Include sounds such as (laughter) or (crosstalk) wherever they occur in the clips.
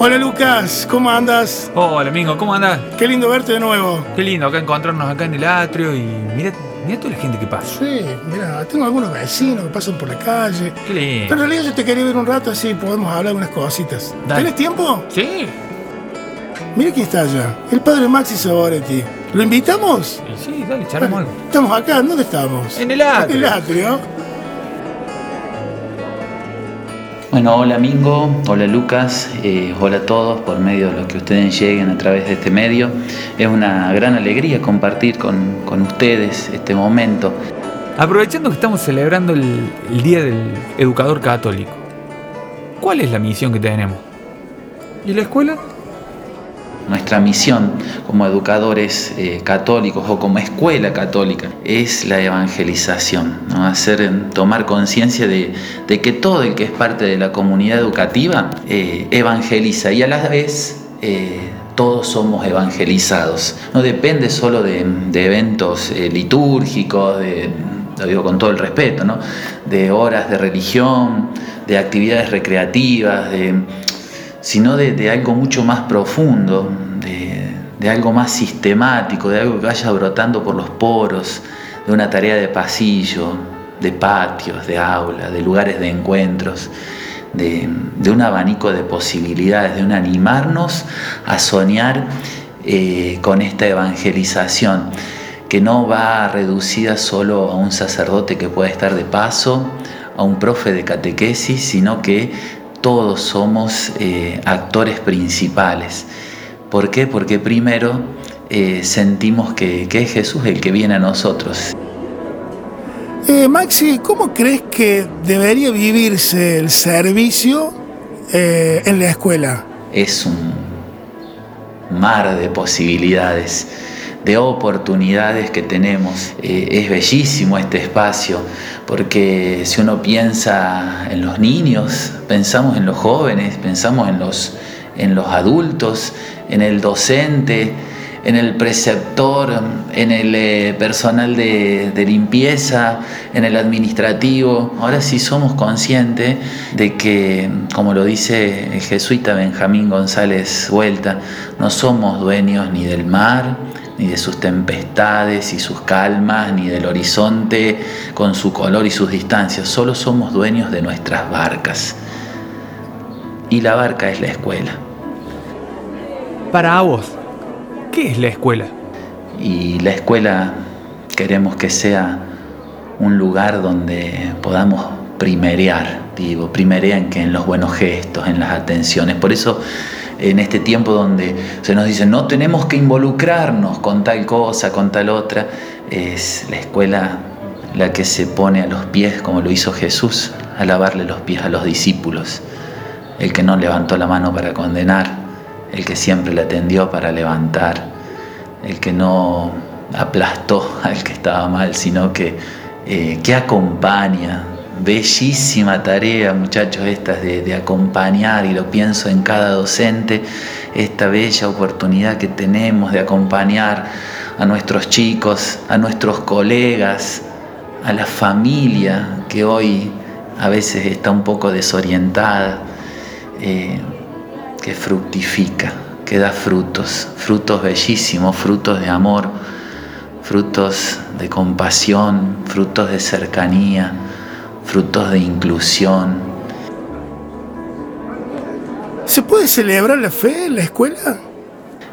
Hola Lucas, ¿cómo andas? Hola amigo, ¿cómo andas? Qué lindo verte de nuevo. Qué lindo acá encontrarnos acá en el atrio y mira, mira toda la gente que pasa. Sí, mira, tengo algunos vecinos que pasan por la calle. Qué lindo. Pero en realidad yo te quería ver un rato así podemos hablar unas cositas. Dale. ¿Tienes tiempo? Sí. Mira quién está allá, el padre Maxi Saboretti. ¿Lo invitamos? Sí, dale, charlamos algo. Estamos acá, ¿dónde estamos? En el atrio. En el atrio. Bueno, hola Mingo, hola Lucas, eh, hola a todos por medio de lo que ustedes lleguen a través de este medio. Es una gran alegría compartir con, con ustedes este momento. Aprovechando que estamos celebrando el, el Día del Educador Católico, ¿cuál es la misión que tenemos? ¿Y la escuela? Nuestra misión como educadores eh, católicos o como escuela católica es la evangelización, ¿no? hacer tomar conciencia de, que todo el que es parte de la comunidad educativa eh, evangeliza y a la vez eh, todos somos evangelizados. No depende solo de, eventos eh, litúrgicos, de, lo digo con todo el respeto, ¿no? de horas de religión, de actividades recreativas, sino de, algo mucho más profundo, de, algo más sistemático, de algo que vaya brotando por los poros, de una tarea de pasillo, de patios, de aula, de lugares de encuentros, de, un abanico de posibilidades, de un animarnos a soñar eh, con esta evangelización que no va reducida solo a un sacerdote que puede estar de paso, a un profe de catequesis, sino que todos somos eh, actores principales. ¿Por qué? Porque primero eh, sentimos que, que, es Jesús el que viene a nosotros. Eh, Maxi, ¿cómo crees que debería vivirse el servicio eh, en la escuela? Es un mar de posibilidades de oportunidades que tenemos. Es bellísimo este espacio, porque si uno piensa en los niños, pensamos en los jóvenes, pensamos en los, en los adultos, en el docente, en el preceptor, en el eh, personal de, limpieza, en el administrativo. Ahora sí somos conscientes de que, como lo dice el jesuita Benjamín González Vuelta, no somos dueños ni del mar, ni de sus tempestades y sus calmas, ni del horizonte con su color y sus distancias. Solo somos dueños de nuestras barcas. Y la barca es la escuela. Para vos, ¿qué es la escuela? Y la escuela queremos que sea un lugar donde podamos primerear, digo, primerean que en los buenos gestos, en las atenciones. Por eso en este tiempo donde se nos dice no tenemos que involucrarnos con tal cosa, con tal otra, es la escuela la que se pone a los pies, como lo hizo Jesús, a lavarle los pies a los discípulos, el que no levantó la mano para condenar, el que siempre la tendió para levantar, el que no aplastó (laughs) al que estaba mal, sino que, eh, que acompaña, bellísima tarea, muchachos, estas de, acompañar, y lo pienso en cada docente, esta bella oportunidad que tenemos de acompañar a nuestros chicos, a nuestros colegas, a la familia que hoy a veces está un poco desorientada, eh, que fructifica, que da frutos, frutos bellísimos, frutos de amor, frutos de compasión, frutos de cercanía frutos de inclusión. ¿Se puede celebrar la fe en la escuela?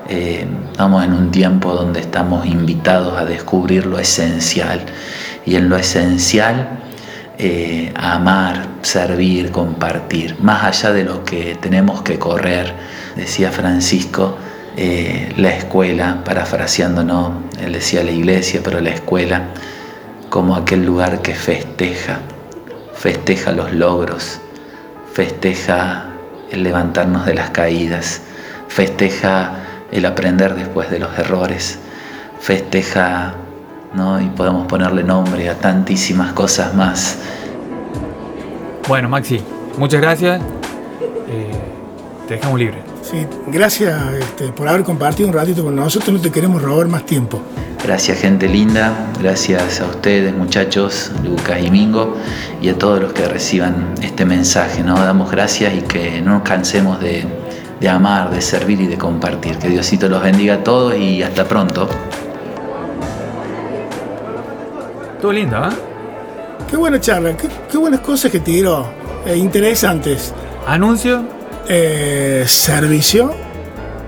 Eh, estamos en un tiempo donde estamos invitados a descubrir lo esencial y en lo esencial eh, amar, servir, compartir, más allá de lo que tenemos que correr, decía Francisco, eh, la escuela, parafraseando, no, él decía la iglesia, pero la escuela como aquel lugar que festeja, festeja los logros, festeja el levantarnos de las caídas, festeja el aprender después de los errores, festeja, ¿no? y podemos ponerle nombre a tantísimas cosas más. Bueno, Maxi, muchas gracias. Eh, te dejamos libre. Sí, gracias este, por haber compartido un ratito con nosotros, no te queremos robar más tiempo. Gracias gente linda, gracias a ustedes muchachos, Lucas y Mingo, y a todos los que reciban este mensaje. ¿no? Damos gracias y que no nos cansemos de, de amar, de servir y de compartir. Que Diosito los bendiga a todos y hasta pronto. Todo lindo, ¿eh? Qué buena charla, qué, qué buenas cosas que tiró. Eh, interesantes. Anuncio, Eh, servicio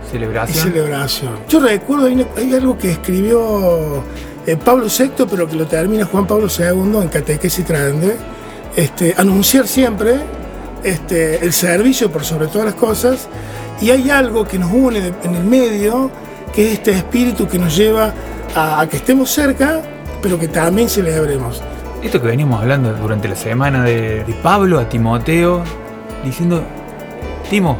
y celebración. celebración. Yo recuerdo, hay, una- hay algo que escribió eh, Pablo VI, pero que lo termina Juan Pablo II en Catequesis Grande. Este, anunciar siempre este, el servicio por sobre todas las cosas. Y hay algo que nos une en el medio, que es este espíritu que nos lleva a, a que estemos cerca, pero que también celebremos. Esto que venimos hablando durante la semana de, de Pablo a Timoteo, diciendo, Timo,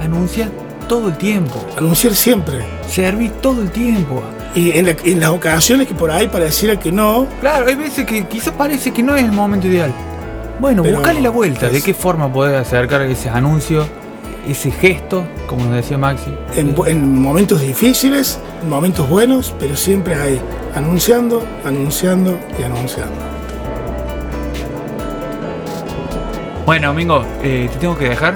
anuncia todo el tiempo, Anunciar siempre. serví todo el tiempo. Y en, la- en las ocasiones que por ahí pareciera que no, Claro, hay veces que quizás parece que no es el momento ideal. Bueno, buscale la vuelta, de qué forma poder acercar ese anuncio, ese gesto, como nos decía Maxi. en, en momentos difíciles, en momentos buenos, pero siempre ahí, anunciando, anunciando y anunciando. Bueno, Domingo, eh, te tengo que dejar.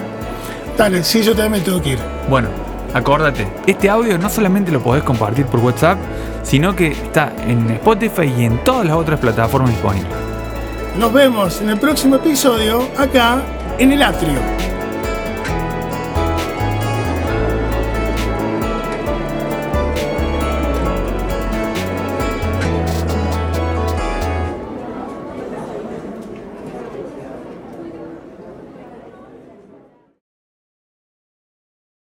Dale, sí, yo también me tengo que ir. Bueno, acordate, este audio no solamente lo podés compartir por WhatsApp, sino que está en Spotify y en todas las otras plataformas disponibles. Nos vemos en el próximo episodio acá en el atrio.